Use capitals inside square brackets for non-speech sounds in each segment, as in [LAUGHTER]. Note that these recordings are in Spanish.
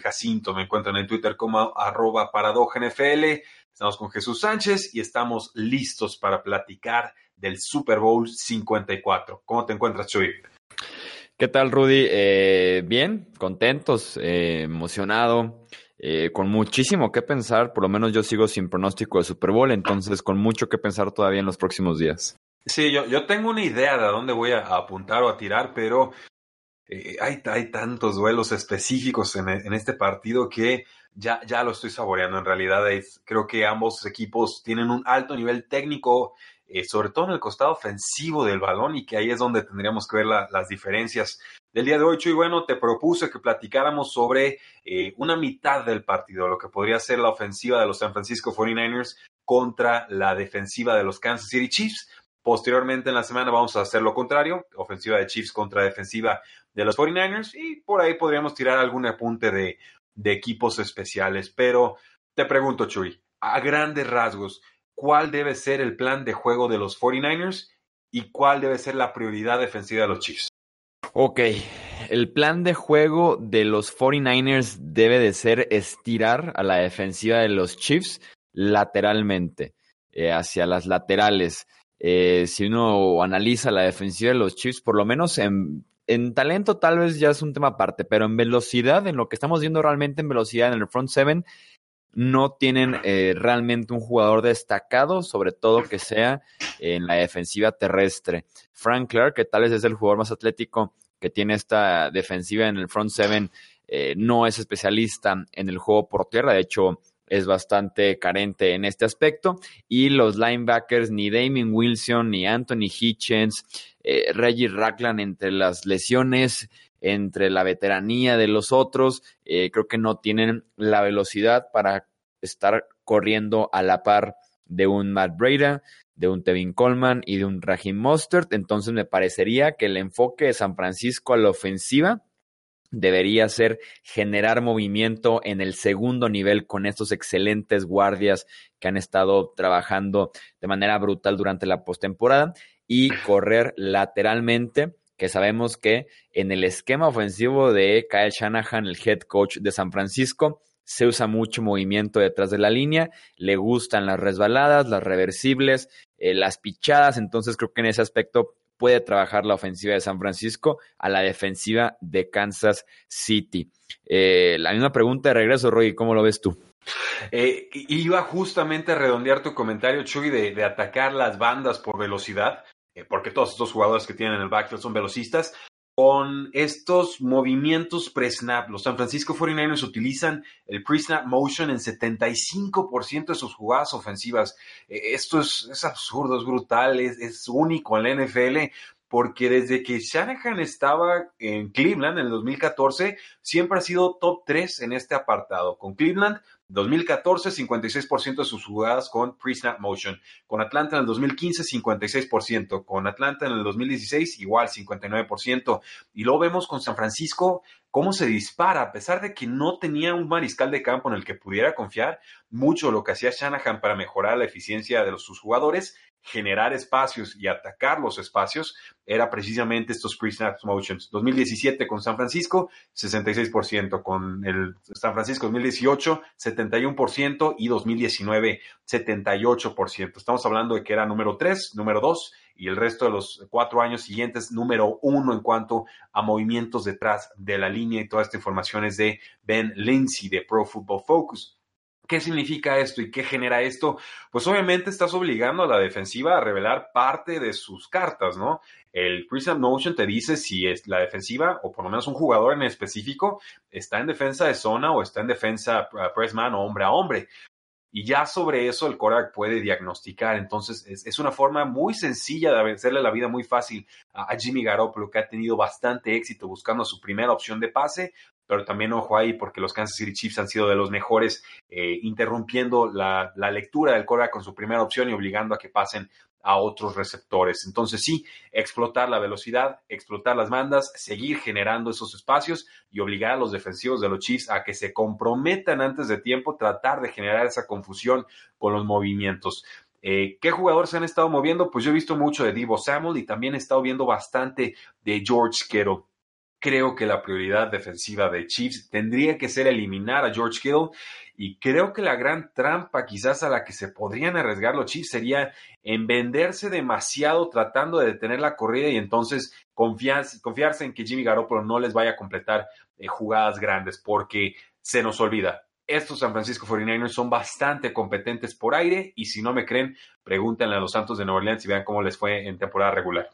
Jacinto, me encuentran en Twitter como arroba NFL. Estamos con Jesús Sánchez y estamos listos para platicar del Super Bowl 54. ¿Cómo te encuentras, Chuy? ¿Qué tal, Rudy? Eh, bien, contentos, eh, emocionado, eh, con muchísimo que pensar. Por lo menos yo sigo sin pronóstico de Super Bowl, entonces con mucho que pensar todavía en los próximos días. Sí, yo, yo tengo una idea de a dónde voy a, apuntar o a tirar, pero eh, hay, tantos duelos específicos en, este partido que ya, lo estoy saboreando. En realidad, creo que ambos equipos tienen un alto nivel técnico, eh, sobre todo en el costado ofensivo del balón, y que ahí es donde tendríamos que ver la, las diferencias del día de hoy. Y bueno, te propuse que platicáramos sobre eh, una mitad del partido, lo que podría ser la ofensiva de los San Francisco 49ers contra la defensiva de los Kansas City Chiefs. Posteriormente en la semana vamos a hacer lo contrario, ofensiva de Chiefs contra defensiva de los 49ers y por ahí podríamos tirar algún apunte de, de equipos especiales. Pero te pregunto, Chuy, a grandes rasgos, ¿cuál debe ser el plan de juego de los 49ers y cuál debe ser la prioridad defensiva de los Chiefs? Ok, el plan de juego de los 49ers debe de ser estirar a la defensiva de los Chiefs lateralmente, eh, hacia las laterales. Eh, si uno analiza la defensiva de los Chiefs, por lo menos en, en, talento tal vez ya es un tema aparte, pero en velocidad, en lo que estamos viendo realmente en velocidad en el front seven, no tienen eh, realmente un jugador destacado, sobre todo que sea en la defensiva terrestre. Frank Clark, que tal vez es el jugador más atlético que tiene esta defensiva en el front seven, eh, no es especialista en el juego por tierra, de hecho es bastante carente en este aspecto. Y los linebackers, ni Damien Wilson, ni Anthony Hitchens, eh, Reggie Ragland entre las lesiones, entre la veteranía de los otros, eh, creo que no tienen la velocidad para estar corriendo a la par de un Matt Breda, de un Tevin Coleman y de un Raheem Mostert. Entonces me parecería que el enfoque de San Francisco a la ofensiva debería ser generar movimiento en el segundo nivel con estos excelentes guardias que han estado trabajando de manera brutal durante la postemporada y correr lateralmente, que sabemos que en el esquema ofensivo de Kyle Shanahan, el head coach de San Francisco, se usa mucho movimiento detrás de la línea, le gustan las resbaladas, las reversibles, eh, las pichadas, entonces creo que en ese aspecto puede trabajar la ofensiva de San Francisco a la defensiva de Kansas City. Eh, la misma pregunta de regreso, Roy, ¿cómo lo ves tú? Eh, iba justamente a redondear tu comentario, Chuy, de, de atacar las bandas por velocidad, eh, porque todos estos jugadores que tienen el backfield son velocistas, con estos movimientos pre-snap. Los San Francisco 49ers utilizan el pre-snap motion en 75% de sus jugadas ofensivas. Esto es, es absurdo, es brutal, es, es, único en la NFL. Porque desde que Shanahan estaba en Cleveland en el 2014, siempre ha sido top 3 en este apartado. Con Cleveland 2014, 56% de sus jugadas con pre-snap motion. Con Atlanta en el 2015, 56%. Con Atlanta en el 2016, igual, 59%. Y luego vemos con San Francisco cómo se dispara, a pesar de que no tenía un mariscal de campo en el que pudiera confiar, mucho lo que hacía Shanahan para mejorar la eficiencia de sus jugadores, generar espacios y atacar los espacios, era precisamente estos pre-snap motions. 2017 con San Francisco, 66%. Con el San Francisco 2018, 71% y 2019, 78%. Estamos hablando de que era número 3, número 2 y el resto de los cuatro años siguientes, número uno en cuanto a movimientos detrás de la línea y toda esta información es de Ben Lindsay de Pro Football Focus. ¿Qué significa esto y qué genera esto? Pues obviamente estás obligando a la defensiva a revelar parte de sus cartas, ¿no? El Pre-Snap Motion te dice si es la defensiva, o por lo menos un jugador en específico, está en defensa de zona o está en defensa uh, pressman o hombre a hombre. y ya sobre eso el quarterback puede diagnosticar. Entonces, es, una forma muy sencilla de hacerle la vida muy fácil a, Jimmy Garoppolo, que ha tenido bastante éxito buscando su primera opción de pase, pero también ojo ahí porque los Kansas City Chiefs han sido de los mejores eh, interrumpiendo la, la, lectura del quarterback con su primera opción y obligando a que pasen a otros receptores. Entonces sí, explotar la velocidad, explotar las bandas, seguir generando esos espacios y obligar a los defensivos de los Chiefs a que se comprometan antes de tiempo, tratar de generar esa confusión con los movimientos. Eh, ¿Qué jugadores se han estado moviendo? Pues yo he visto mucho de Divo Samuel y también he estado viendo bastante de George Kittle. Creo que la prioridad defensiva de Chiefs tendría que ser eliminar a George Kittle y creo que la gran trampa quizás a la que se podrían arriesgar los Chiefs sería en venderse demasiado tratando de detener la corrida y entonces confiarse, en que Jimmy Garoppolo no les vaya a completar eh, jugadas grandes porque se nos olvida. Estos San Francisco 49ers son bastante competentes por aire y si no me creen, pregúntenle a los Santos de Nueva Orleans y vean cómo les fue en temporada regular.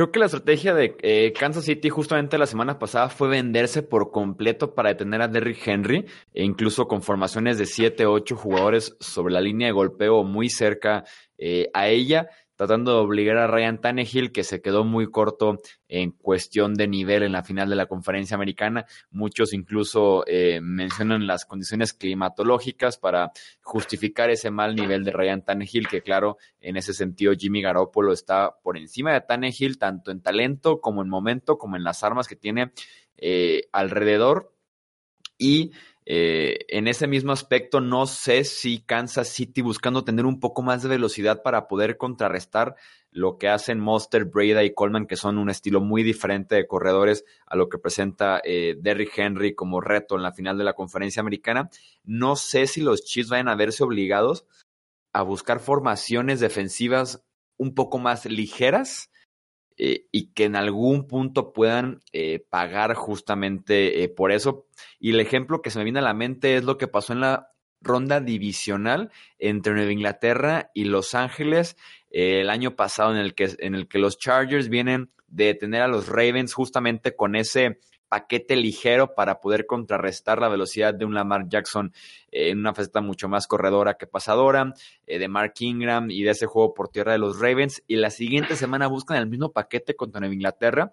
Creo que la estrategia de eh, Kansas City justamente la semana pasada fue venderse por completo para detener a Derrick Henry, e incluso con formaciones de 7, 8 jugadores sobre la línea de golpeo muy cerca eh, a ella tratando de obligar a Ryan Tannehill, que se quedó muy corto en cuestión de nivel en la final de la conferencia americana. Muchos incluso eh, mencionan las condiciones climatológicas para justificar ese mal nivel de Ryan Tannehill, que claro, en ese sentido Jimmy Garoppolo está por encima de Tannehill, tanto en talento como en momento, como en las armas que tiene eh, alrededor. Y eh, en ese mismo aspecto, no sé si Kansas City buscando tener un poco más de velocidad para poder contrarrestar lo que hacen Monster, Breda y Coleman, que son un estilo muy diferente de corredores a lo que presenta eh, Derrick Henry como reto en la final de la conferencia americana. No sé si los Chiefs vayan a verse obligados a buscar formaciones defensivas un poco más ligeras eh, y que en algún punto puedan eh, pagar justamente eh, por eso. Y el ejemplo que se me viene a la mente es lo que pasó en la ronda divisional entre Nueva Inglaterra y Los Ángeles el año pasado en el que en el que los Chargers vienen de tener a los Ravens justamente con ese paquete ligero para poder contrarrestar la velocidad de un Lamar Jackson en una faceta mucho más corredora que pasadora, eh, de Mark Ingram y de ese juego por tierra de los Ravens. Y la siguiente semana buscan el mismo paquete contra Nueva Inglaterra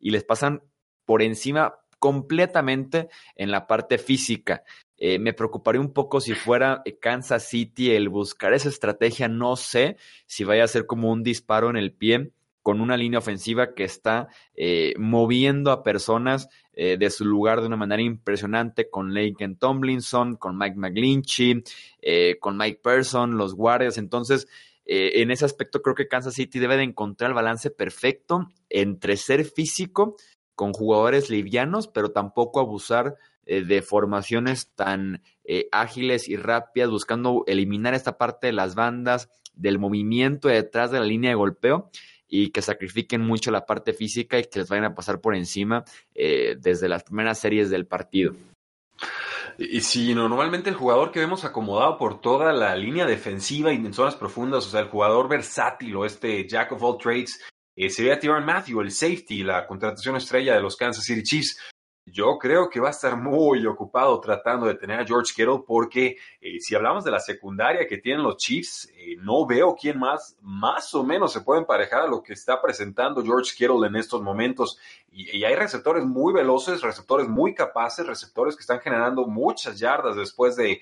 y les pasan por encima completamente en la parte física. Eh, me preocuparía un poco si fuera Kansas City el buscar esa estrategia. No sé si vaya a ser como un disparo en el pie con una línea ofensiva que está eh, moviendo a personas eh, de su lugar de una manera impresionante con Laken Tomlinson, con Mike McGlinchey, eh, con Mike Person, los guardias. Entonces, en ese aspecto creo que Kansas City debe de encontrar el balance perfecto entre ser físico con jugadores livianos, pero tampoco abusar de formaciones tan ágiles y rápidas, buscando eliminar esta parte de las bandas, del movimiento detrás de la línea de golpeo y que sacrifiquen mucho la parte física y que les vayan a pasar por encima eh, desde las primeras series del partido. Y si normalmente el jugador que vemos acomodado por toda la línea defensiva y en zonas profundas, o sea, el jugador versátil o este Jack of all trades, eh, sería Tyron Matthew, el safety, la contratación estrella de los Kansas City Chiefs. Yo creo que va a estar muy ocupado tratando de tener a George Kittle porque eh, si hablamos de la secundaria que tienen los Chiefs, eh, no veo quién más más o menos se puede emparejar a lo que está presentando George Kittle en estos momentos. Y, hay receptores muy veloces, receptores muy capaces, receptores que están generando muchas yardas después de,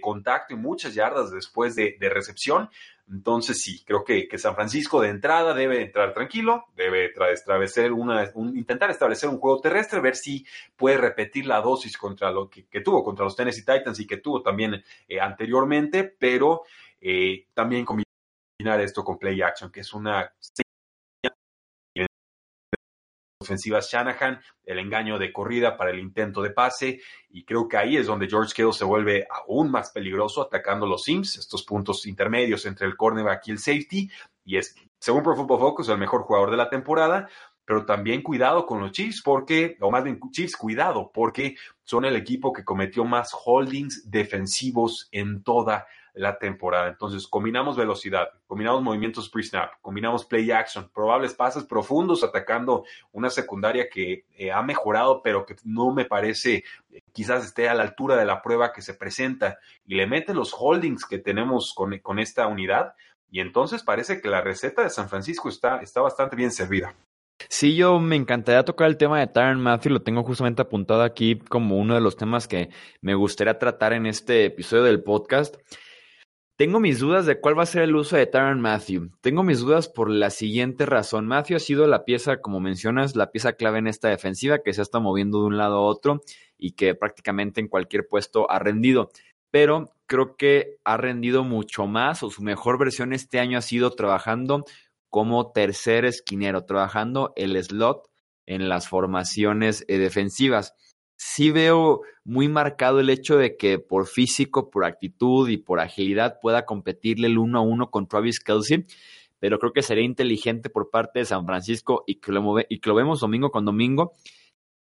contacto y muchas yardas después de recepción. Entonces sí, creo que, San Francisco de entrada debe entrar tranquilo, debe establecer una, intentar establecer un juego terrestre, ver si puede repetir la dosis contra lo que, tuvo contra los Tennessee Titans y que tuvo también eh, anteriormente, pero eh, también combinar esto con play action, que es una ofensivas Shanahan, el engaño de corrida para el intento de pase, y creo que ahí es donde George Kittle se vuelve aún más peligroso atacando los sims, estos puntos intermedios entre el cornerback y el safety, y es, según Pro Football Focus, el mejor jugador de la temporada, pero también cuidado con los Chiefs porque, o más bien Chiefs, cuidado, porque son el equipo que cometió más holdings defensivos en toda la temporada. Entonces, combinamos velocidad, combinamos movimientos pre-snap, combinamos play action, probables pases profundos atacando una secundaria que eh, ha mejorado, pero que no me parece eh, quizás esté a la altura de la prueba que se presenta y le meten los holdings que tenemos con, con esta unidad. Y entonces parece que la receta de San Francisco está, está bastante bien servida. Sí, yo me encantaría tocar el tema de Tyron Matthew, lo tengo justamente apuntado aquí como uno de los temas que me gustaría tratar en este episodio del podcast. Tengo mis dudas de cuál va a ser el uso de Tyron Matthew. Tengo mis dudas por la siguiente razón. Matthew ha sido la pieza, como mencionas, la pieza clave en esta defensiva que se está moviendo de un lado a otro y que prácticamente en cualquier puesto ha rendido. Pero creo que ha rendido mucho más o su mejor versión este año ha sido trabajando como tercer esquinero, trabajando el slot en las formaciones eh, defensivas. Sí veo muy marcado el hecho de que por físico, por actitud y por agilidad pueda competirle el uno a uno con Travis Kelsey, pero creo que sería inteligente por parte de San Francisco y que lo, y que lo vemos domingo con domingo,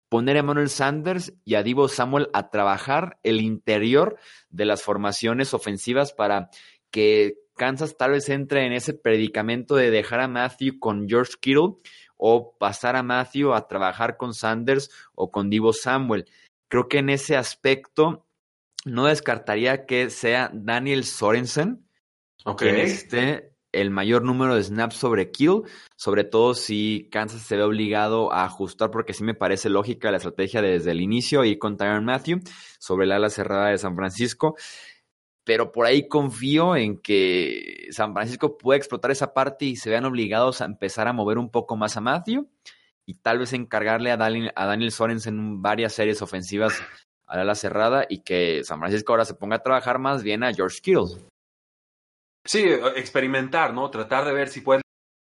poner a Manuel Sanders y a Divo Samuel a trabajar el interior de las formaciones ofensivas para que Kansas tal vez entre en ese predicamento de dejar a Matthew con George Kittle o pasar a Matthew a trabajar con Sanders o con Divo Samuel. Creo que en ese aspecto no descartaría que sea Daniel Sorensen okay. quien esté el mayor número de snaps sobre Kill, sobre todo si Kansas se ve obligado a ajustar, porque sí me parece lógica la estrategia desde el inicio, y con Tyron Matthew sobre la ala cerrada de San Francisco pero por ahí confío en que San Francisco pueda explotar esa parte y se vean obligados a empezar a mover un poco más a Matthew y tal vez encargarle a Daniel, a Daniel Sorensen varias series ofensivas a la cerrada y que San Francisco ahora se ponga a trabajar más bien a George Kittle. Sí, experimentar, ¿no? Tratar de ver si puede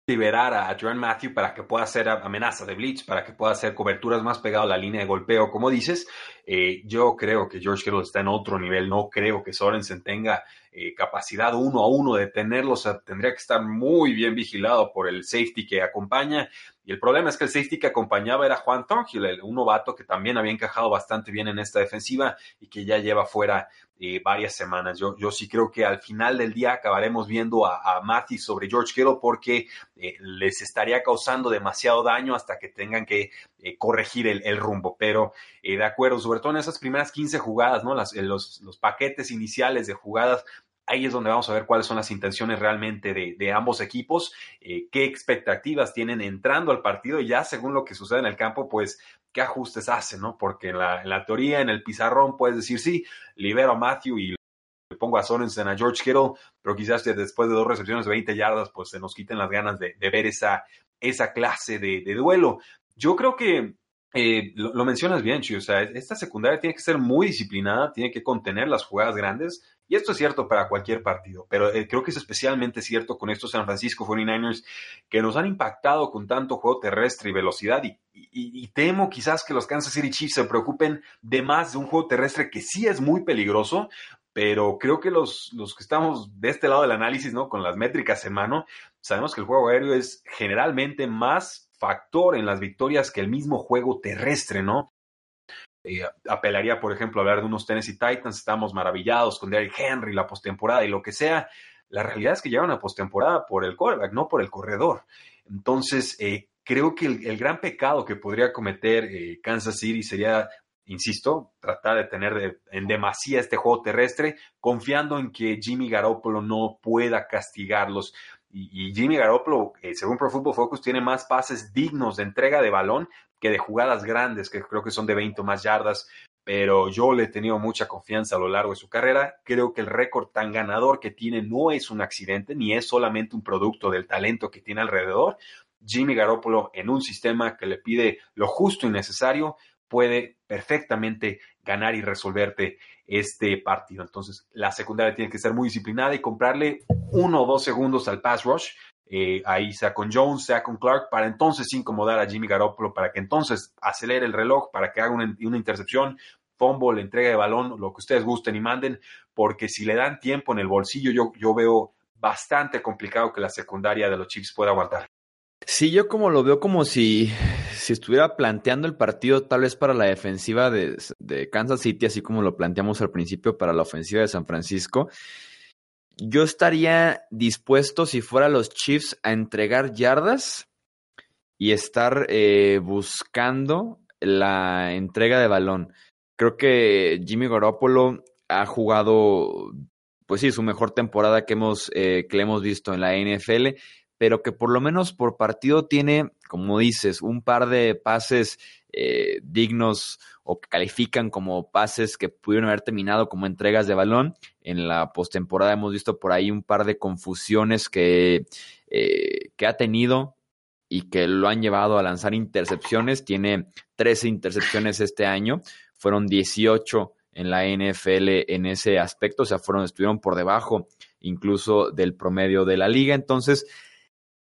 liberar a Jordan Matthew para que pueda hacer amenaza de blitz, para que pueda hacer coberturas más pegado a la línea de golpeo, como dices. Eh, yo creo que George Kittle está en otro nivel, no creo que Sorensen tenga eh, capacidad uno a uno de tenerlo, o sea, tendría que estar muy bien vigilado por el safety que acompaña. Y el problema es que el safety que acompañaba era Juan Thornhill, un novato que también había encajado bastante bien en esta defensiva y que ya lleva fuera eh, varias semanas. Yo, yo sí creo que al final del día acabaremos viendo a, a sobre George Kittle porque eh, les estaría causando demasiado daño hasta que tengan que corregir el, rumbo. Pero de acuerdo, sobre todo en esas primeras 15 jugadas, ¿no? Los, los paquetes iniciales de jugadas ahí es donde vamos a ver cuáles son las intenciones realmente de, ambos equipos, eh, qué expectativas tienen entrando al partido y ya según lo que sucede en el campo, pues qué ajustes hacen, ¿no? Porque en la, en la teoría, en el pizarrón, puedes decir, sí, libero a Matthew y le pongo a Sorensen, a George Kittle, pero quizás después de dos recepciones de 20 yardas, pues se nos quiten las ganas de, ver esa, esa clase de, de duelo. Yo creo que eh, lo, lo, mencionas bien, Chuy. O sea, esta secundaria tiene que ser muy disciplinada, tiene que contener las jugadas grandes. Y esto es cierto para cualquier partido, pero eh, creo que es especialmente cierto con estos San Francisco 49ers que nos han impactado con tanto juego terrestre y velocidad. Y, y, temo quizás que los Kansas City Chiefs se preocupen de más de un juego terrestre que sí es muy peligroso, pero creo que los, los que estamos de este lado del análisis, ¿no? Con las métricas en mano, sabemos que el juego aéreo es generalmente más factor en las victorias que el mismo juego terrestre, ¿no? Apelaría, por ejemplo, a hablar de unos Tennessee Titans, estamos maravillados con Derrick Henry, la postemporada y lo que sea. La realidad es que llegan a postemporada por el quarterback, no por el corredor. Entonces, eh, creo que el, el, gran pecado que podría cometer eh, Kansas City sería, insisto, tratar de tener de, en demasía este juego terrestre, confiando en que Jimmy Garoppolo no pueda castigarlos. Y, Jimmy Garoppolo, eh, según Pro Football Focus, tiene más pases dignos de entrega de balón que de jugadas grandes, que creo que son de 20 o más yardas. Pero yo le he tenido mucha confianza a lo largo de su carrera. Creo que el récord tan ganador que tiene no es un accidente, ni es solamente un producto del talento que tiene alrededor. Jimmy Garoppolo, en un sistema que le pide lo justo y necesario, puede perfectamente ganar y resolverte este partido. Entonces, la secundaria tiene que ser muy disciplinada y comprarle uno o dos segundos al pass rush, eh, ahí sea con Jones, sea con Clark, para entonces incomodar a Jimmy Garoppolo, para que entonces acelere el reloj, para que haga una, intercepción, fumble, entrega de balón, lo que ustedes gusten y manden, porque si le dan tiempo en el bolsillo, yo, yo veo bastante complicado que la secundaria de los Chiefs pueda aguantar. Sí, yo como lo veo como si, si estuviera planteando el partido tal vez para la defensiva de, Kansas City, así como lo planteamos al principio para la ofensiva de San Francisco. yo estaría dispuesto, si fuera los Chiefs, a entregar yardas y estar eh, buscando la entrega de balón. Creo que Jimmy Garoppolo ha jugado, pues sí, su mejor temporada que hemos, eh, que le hemos visto en la NFL, pero que por lo menos por partido tiene, como dices, un par de pases eh, dignos o que califican como pases que pudieron haber terminado como entregas de balón. En la postemporada hemos visto por ahí un par de confusiones que, eh, que ha tenido y que lo han llevado a lanzar intercepciones. Tiene 13 intercepciones este año, fueron 18 en la NFL en ese aspecto, o sea, fueron, estuvieron por debajo incluso del promedio de la liga. Entonces,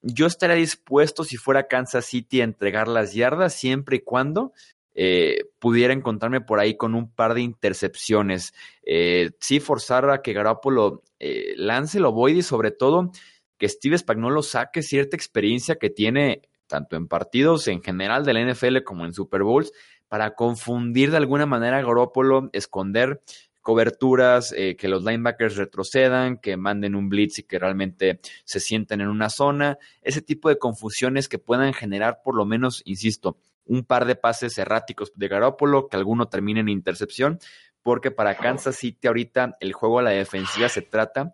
yo estaría dispuesto, si fuera Kansas City, a entregar las yardas siempre y cuando eh, pudiera encontrarme por ahí con un par de intercepciones. Eh, sí, forzar a que Garoppolo eh, lance lo void y sobre todo que Steve Spagnuolo saque cierta experiencia que tiene tanto en partidos en general de la NFL como en Super Bowls para confundir de alguna manera a Garoppolo, esconder coberturas, eh, que los linebackers retrocedan, que manden un blitz y que realmente se sienten en una zona, ese tipo de confusiones que puedan generar por lo menos, insisto, un par de pases erráticos de Garoppolo, que alguno termine en intercepción, porque para Kansas City ahorita el juego a la defensiva se trata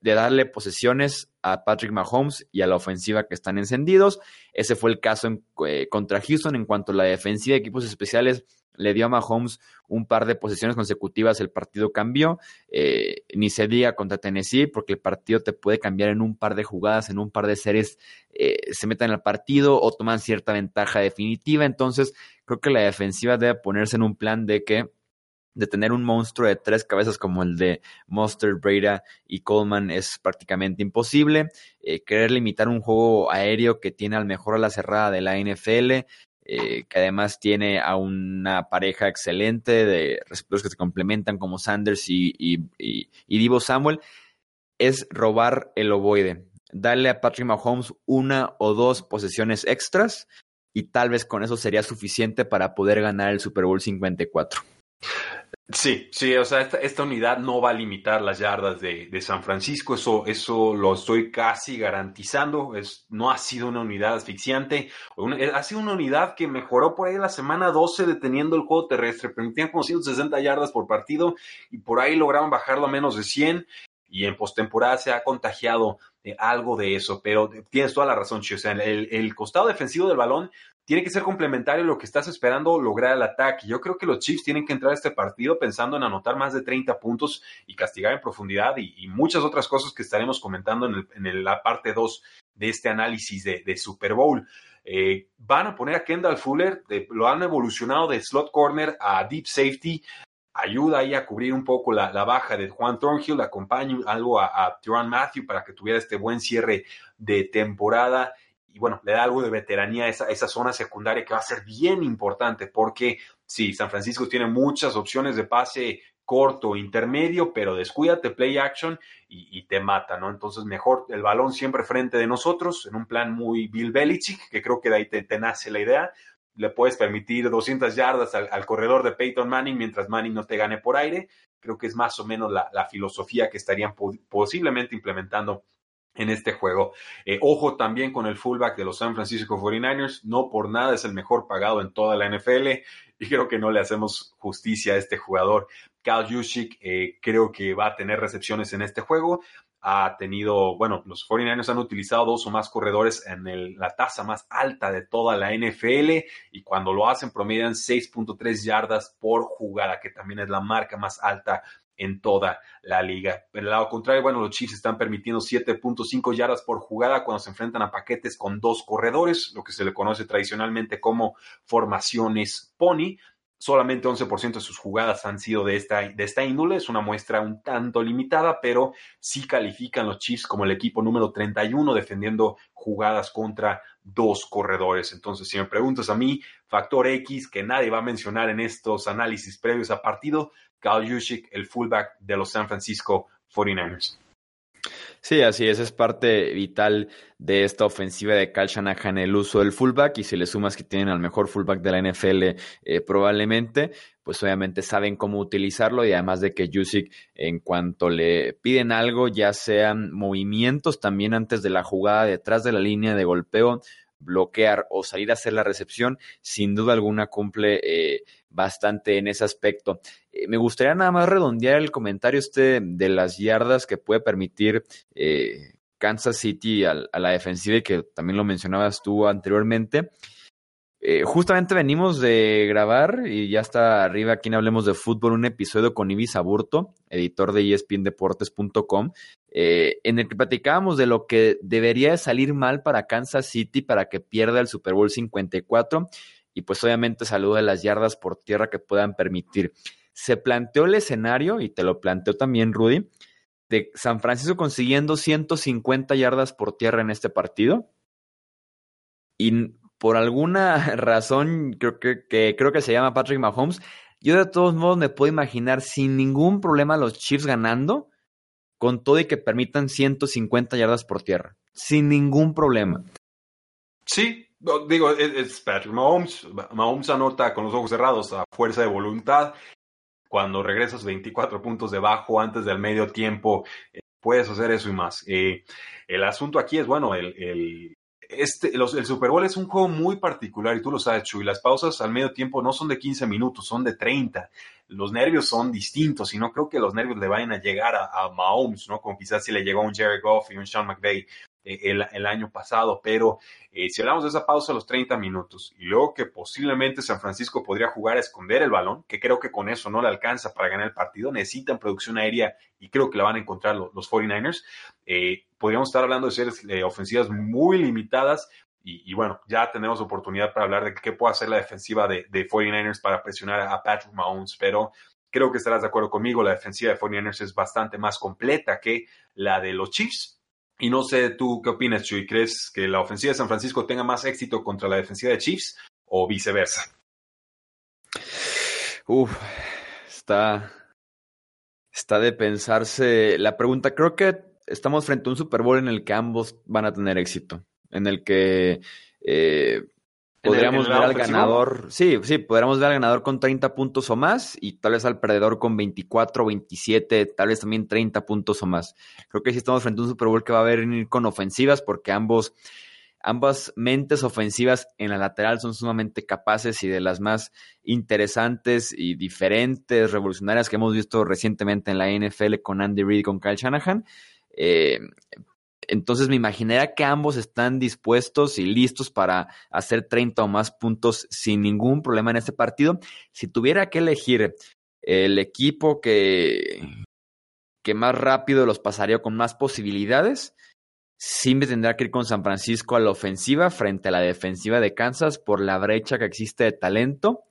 de darle posesiones a Patrick Mahomes y a la ofensiva que están encendidos. Ese fue el caso eh, contra Houston en cuanto a la defensiva de equipos especiales le dio a Mahomes un par de posiciones consecutivas, el partido cambió. Eh, ni se diga contra Tennessee, porque el partido te puede cambiar en un par de jugadas, en un par de series, eh, se metan el partido o toman cierta ventaja definitiva. Entonces, creo que la defensiva debe ponerse en un plan de que de tener un monstruo de tres cabezas como el de Monster, Breda y Coleman es prácticamente imposible. Eh, querer limitar un juego aéreo que tiene al mejor a la cerrada de la NFL, eh, que además tiene a una pareja excelente de receptores que se complementan como Sanders y, y, Divo Samuel, es robar el ovoide. Darle a Patrick Mahomes una o dos posesiones extras y tal vez con eso sería suficiente para poder ganar el Super Bowl 54. Sí, sí, o sea, esta, unidad no va a limitar las yardas de, San Francisco, eso, eso lo estoy casi garantizando, es, no ha sido una unidad asfixiante, eh, ha sido una unidad que mejoró por ahí la semana 12 deteniendo el juego terrestre, permitían como 160 yardas por partido y por ahí lograron bajarlo a menos de 100 y en postemporada se ha contagiado algo de eso, pero tienes toda la razón, Chi, o sea, el costado defensivo del balón tiene que ser complementario lo que estás esperando lograr el ataque. Yo creo que los Chiefs tienen que entrar a este partido pensando en anotar más de 30 puntos y castigar en profundidad y, muchas otras cosas que estaremos comentando en, la parte 2 de este análisis de, Super Bowl. Eh, van a poner a Kendall Fuller, lo han evolucionado de slot corner a deep safety, ayuda ahí a cubrir un poco la, baja de Juan Thornhill, acompaña algo a, a Matthew para que tuviera este buen cierre de temporada y bueno, le da algo de veteranía a esa, esa zona secundaria que va a ser bien importante porque sí, San Francisco tiene muchas opciones de pase corto, intermedio, pero descuídate, play action y, te mata, ¿no? Entonces, mejor el balón siempre frente de nosotros, en un plan muy Bill Belichick, que creo que de ahí te, nace la idea. Le puedes permitir 200 yardas al, corredor de Peyton Manning mientras Manning no te gane por aire. Creo que es más o menos la, la filosofía que estarían posiblemente implementando en este juego. Eh, ojo también con el fullback de los San Francisco 49ers, no por nada es el mejor pagado en toda la NFL [LAUGHS] y creo que no le hacemos justicia a este jugador. Cal Juszczyk eh, creo que va a tener recepciones en este juego. Ha tenido, bueno, los 49ers han utilizado dos o más corredores en la tasa más alta de toda la NFL y cuando lo hacen promedian 6.3 yardas por jugada, que también es la marca más alta en toda la liga. Pero el lado contrario, bueno, los Chiefs están permitiendo 7.5 yardas por jugada cuando se enfrentan a paquetes con dos corredores, lo que se le conoce tradicionalmente como formaciones pony. Solamente 11% de sus jugadas han sido de esta, de esta índole, es una muestra un tanto limitada, pero sí califican los Chiefs como el equipo número 31 defendiendo jugadas contra dos corredores. Entonces, si me preguntas a mí, factor X que nadie va a mencionar en estos análisis previos a partido, Cal Juszczyk, el fullback de los San Francisco 49ers. Sí, así es, es parte vital de esta ofensiva de Cal Shanahan el uso del fullback y si le sumas que tienen al mejor fullback de la NFL eh, probablemente, pues obviamente saben cómo utilizarlo y además de que Jusic en cuanto le piden algo, ya sean movimientos también antes de la jugada detrás de la línea de golpeo, bloquear o salir a hacer la recepción, sin duda alguna cumple eh, bastante en ese aspecto. Eh, me gustaría nada más redondear el comentario este de las yardas que puede permitir eh, Kansas City a, la defensiva y que también lo mencionabas tú anteriormente. Justamente venimos de grabar y ya está arriba aquí en Hablemos de Fútbol un episodio con Ibis Aburto, editor de espndeportes.com, eh, en el que platicábamos de lo que debería salir mal para Kansas City para que pierda el Super Bowl 54 y pues obviamente saluda las yardas por tierra que puedan permitir. Se planteó el escenario, y te lo planteó también Rudy, de San Francisco consiguiendo 150 yardas por tierra en este partido. Y por alguna [LAUGHS] razón, creo que, creo que se llama Patrick Mahomes, yo de todos modos me puedo imaginar sin ningún problema los Chiefs ganando con todo y que permitan 150 yardas por tierra, sin ningún problema. Sí, digo, es Patrick Mahomes. Mahomes anota con los ojos cerrados a fuerza de voluntad. Cuando regresas 24 puntos debajo antes del medio tiempo, eh, puedes hacer eso y más. Eh, el asunto aquí es, bueno, el, este, el Super Bowl es un juego muy particular y tú lo sabes, Chuy. Las pausas al medio tiempo no son de 15 minutos, son de 30. Los nervios son distintos y no creo que los nervios le vayan a llegar a, Mahomes, ¿no? Como quizás si le llegó un Jerry Goff y un Sean McVay el, año pasado, pero eh, si hablamos de esa pausa a los 30 minutos y luego que posiblemente San Francisco podría jugar a esconder el balón, que creo que con eso no le alcanza para ganar el partido, necesitan producción aérea y creo que la van a encontrar los, 49ers, eh, podríamos estar hablando de series eh, ofensivas muy limitadas. Y, bueno, ya tenemos oportunidad para hablar de qué puede hacer la defensiva de, de 49ers para presionar a Patrick Mahomes, pero creo que estarás de acuerdo conmigo, la defensiva de 49ers es bastante más completa que la de los Chiefs. Y no sé tú qué opinas, Chuy. ¿Crees que la ofensiva de San Francisco tenga más éxito contra la defensiva de Chiefs o viceversa? Uf, está, está de pensarse la pregunta. Creo que estamos frente a un Super Bowl en el que ambos van a tener éxito, en el que eh, Podríamos ver al ganador, sí, sí, podríamos ver al ganador con 30 puntos o más y tal vez al perdedor con 24, 27, tal vez también 30 puntos o más. Creo que sí estamos frente a un Super Bowl que va a venir con ofensivas porque ambos, ambas mentes ofensivas en la lateral son sumamente capaces y de las más interesantes y diferentes, revolucionarias que hemos visto recientemente en la NFL con Andy Reid y con Kyle Shanahan. Eh, entonces me imaginaría que ambos están dispuestos y listos para hacer 30 o más puntos sin ningún problema en este partido. Si tuviera que elegir el equipo que, que más rápido los pasaría con más posibilidades, sí me tendría que ir con San Francisco a la ofensiva frente a la defensiva de Kansas por la brecha que existe de talento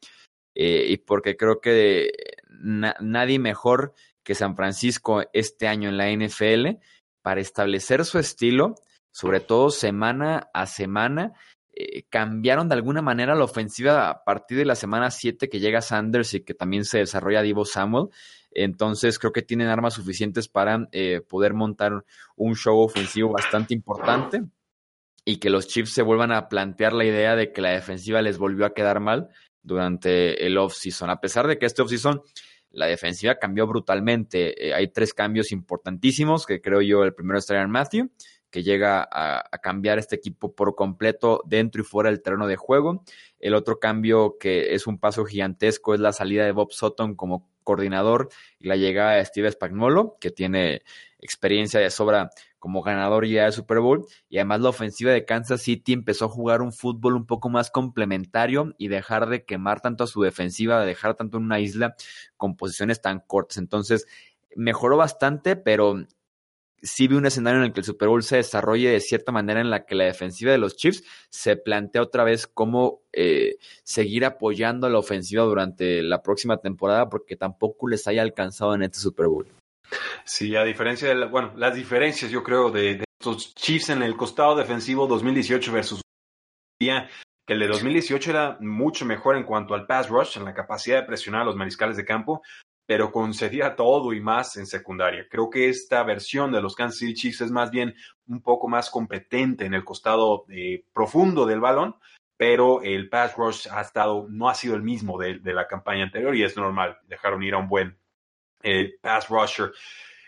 eh, y porque creo que nadie mejor que San Francisco este año en la NFL para establecer su estilo, sobre todo semana a semana. Eh, cambiaron de alguna manera la ofensiva a partir de la semana 7 que llega Sanders y que también se desarrolla Divo Samuel. Entonces creo que tienen armas suficientes para eh, poder montar un show ofensivo bastante importante y que los Chiefs se vuelvan a plantear la idea de que la defensiva les volvió a quedar mal durante el off-season. A pesar de que este off-season la defensiva cambió brutalmente. Eh, hay tres cambios importantísimos, que creo yo el primero es Traian Matthew, que llega a, cambiar este equipo por completo dentro y fuera del terreno de juego. El otro cambio que es un paso gigantesco es la salida de Bob Sutton como coordinador y la llegada de Steve Spagnuolo, que tiene experiencia de sobra como ganador ya del Super Bowl. Y además la ofensiva de Kansas City empezó a jugar un fútbol un poco más complementario y dejar de quemar tanto a su defensiva, de dejar tanto en una isla con posiciones tan cortas. Entonces, mejoró bastante, pero sí vi un escenario en el que el Super Bowl se desarrolle de cierta manera en la que la defensiva de los Chiefs se plantea otra vez cómo eh, seguir apoyando a la ofensiva durante la próxima temporada porque tampoco les haya alcanzado en este Super Bowl. Sí, a diferencia de, bueno, las diferencias yo creo de, estos Chiefs en el costado defensivo 2018 versus que el de 2018 era mucho mejor en cuanto al pass rush, en la capacidad de presionar a los mariscales de campo, pero concedía todo y más en secundaria. Creo que esta versión de los Kansas City Chiefs es más bien un poco más competente en el costado eh, profundo del balón, pero el pass rush ha estado, no ha sido el mismo de, la campaña anterior y es normal, dejaron ir a un buen eh, pass rusher.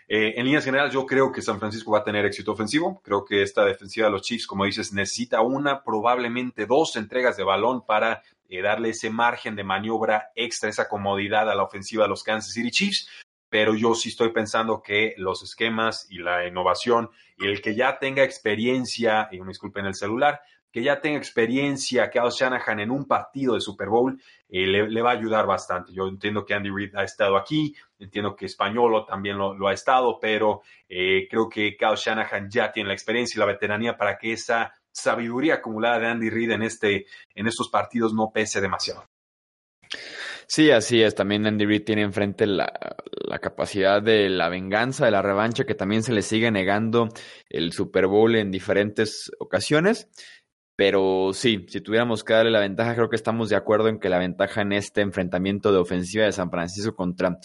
Eh, en líneas generales, yo creo que San Francisco va a tener éxito ofensivo. Creo que esta defensiva de los Chiefs, como dices, necesita una, probablemente dos entregas de balón para eh, darle ese margen de maniobra extra, esa comodidad a la ofensiva de los Kansas City Chiefs. Pero yo sí estoy pensando que los esquemas y la innovación y el que ya tenga experiencia, y me disculpen el celular, que ya tenga experiencia Kyle Shanahan en un partido de Super Bowl, eh, le, va a ayudar bastante. Yo entiendo que Andy Reid ha estado aquí, entiendo que Españolo también lo, ha estado, pero eh, creo que Kyle Shanahan ya tiene la experiencia y la veteranía para que esa sabiduría acumulada de Andy Reid en, este, en estos partidos no pese demasiado. Sí, así es. También Andy Reid tiene enfrente la, la, capacidad de la venganza, de la revancha, que también se le sigue negando el Super Bowl en diferentes ocasiones. Pero sí, si tuviéramos que darle la ventaja, creo que estamos de acuerdo en que la ventaja en este enfrentamiento de ofensiva de San Francisco contra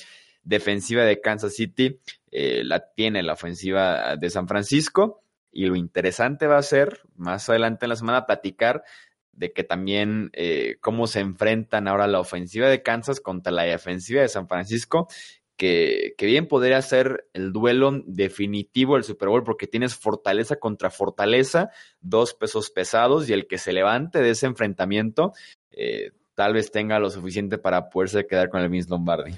defensiva de Kansas City eh, la tiene la ofensiva de San Francisco. Y lo interesante va a ser, más adelante en la semana, platicar de que también eh, cómo se enfrentan ahora la ofensiva de Kansas contra la defensiva de San Francisco que, bien podría ser el duelo definitivo del Super Bowl porque tienes fortaleza contra fortaleza, dos pesos pesados y el que se levante de ese enfrentamiento eh, tal vez tenga lo suficiente para poderse quedar con el Vince Lombardi.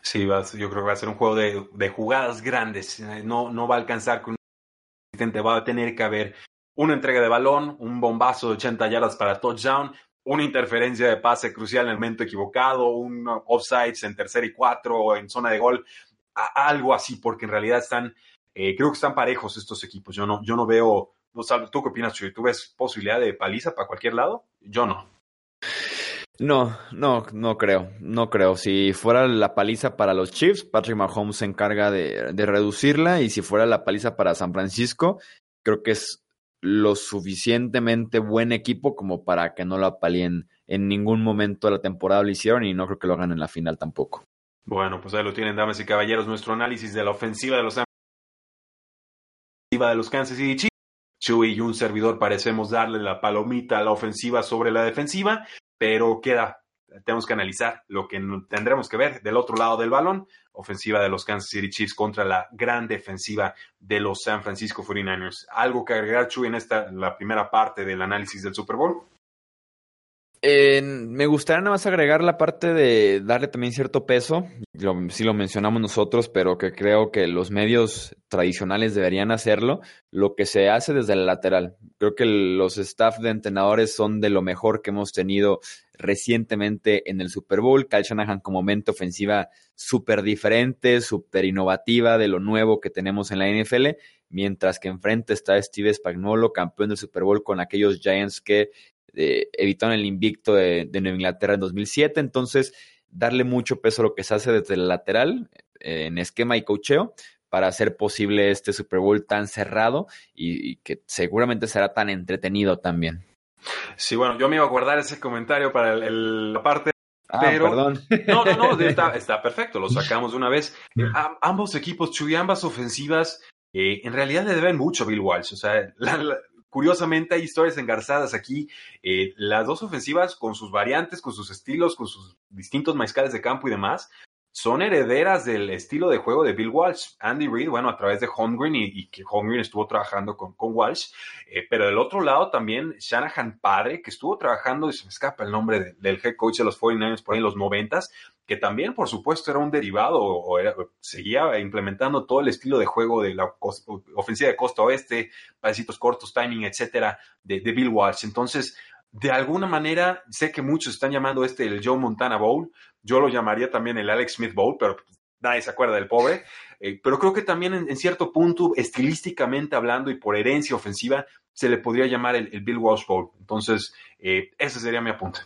Sí, yo creo que va a ser un juego de, jugadas grandes. No, no va a alcanzar con un va a tener que haber una entrega de balón, un bombazo de 80 yardas para touchdown, una interferencia de pase crucial en el momento equivocado, un offsides en tercer y cuatro o en zona de gol, algo así, porque en realidad están, eh, creo que están parejos estos equipos. Yo no, yo no veo, no ¿tú qué opinas, Chuy? ¿Tú ves posibilidad de paliza para cualquier lado? Yo no. No, no, no creo, no creo. Si fuera la paliza para los Chiefs, Patrick Mahomes se encarga de, de reducirla y si fuera la paliza para San Francisco, creo que es lo suficientemente buen equipo como para que no lo apalien en ningún momento de la temporada lo hicieron y no creo que lo hagan en la final tampoco. Bueno, pues ahí lo tienen, damas y caballeros, nuestro análisis de la ofensiva de los de los Kansas City Chiefs. Chuy y un servidor parecemos darle la palomita a la ofensiva sobre la defensiva, pero queda tenemos que analizar lo que tendremos que ver del otro lado del balón, ofensiva de los Kansas City Chiefs contra la gran defensiva de los San Francisco 49ers. ¿Algo que agregar, Chuy, en esta, la primera parte del análisis del Super Bowl? Me gustaría nada más agregar la parte de darle también cierto peso, lo, sí lo mencionamos nosotros, pero que creo que los medios tradicionales deberían hacerlo, lo que se hace desde el lateral. Creo que los staff de entrenadores son de lo mejor que hemos tenido recientemente en el Super Bowl. Kyle Shanahan como mente ofensiva súper diferente, súper innovativa de lo nuevo que tenemos en la NFL, mientras que enfrente está Steve Spagnuolo, campeón del Super Bowl con aquellos Giants que evitaron el invicto de, Nueva Inglaterra en 2007. Entonces, darle mucho peso a lo que se hace desde el lateral, eh, en esquema y cocheo, para hacer posible este Super Bowl tan cerrado y, que seguramente será tan entretenido también. Sí, bueno, yo me iba a guardar ese comentario para la parte Ah, pero, perdón. No, no, no, [LAUGHS] está, perfecto, lo sacamos de una vez. ambos equipos, Chuy, ambas ofensivas, eh, en realidad le deben mucho a Bill Walsh. O sea, la, curiosamente hay historias engarzadas aquí. Eh, las dos ofensivas con sus variantes, con sus estilos, con sus distintos maizcales de campo y demás, son herederas del estilo de juego de Bill Walsh. Andy Reid, bueno, a través de Holmgren y, y que Holmgren estuvo trabajando con, con Walsh, eh, pero del otro lado también Shanahan padre, que estuvo trabajando, y se me escapa el nombre del head coach de los 49ers por ahí en los noventas, que también, por supuesto, era un derivado o, seguía implementando todo el estilo de juego de la ofensiva de costa oeste, pasitos cortos, timing, etcétera, de, de Bill Walsh. Entonces, de alguna manera, sé que muchos están llamando este el Joe Montana Bowl, yo lo llamaría también el Alex Smith Bowl, pero nadie se acuerda del pobre. Eh, pero creo que también en, cierto punto, estilísticamente hablando y por herencia ofensiva, se le podría llamar el, Bill Walsh Bowl. Entonces, eh, ese sería mi apunte.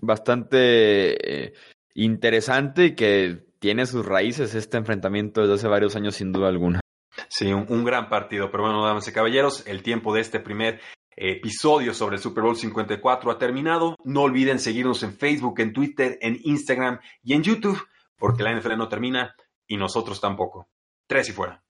Bastante eh, interesante y que tiene sus raíces este enfrentamiento desde hace varios años, sin duda alguna. Sí, un, un gran partido. Pero bueno, damas y caballeros, el tiempo de este primer episodio sobre el Super Bowl 54 ha terminado. No olviden seguirnos en Facebook, en Twitter, en Instagram y en YouTube, porque la NFL no termina y nosotros tampoco. Tres y fuera.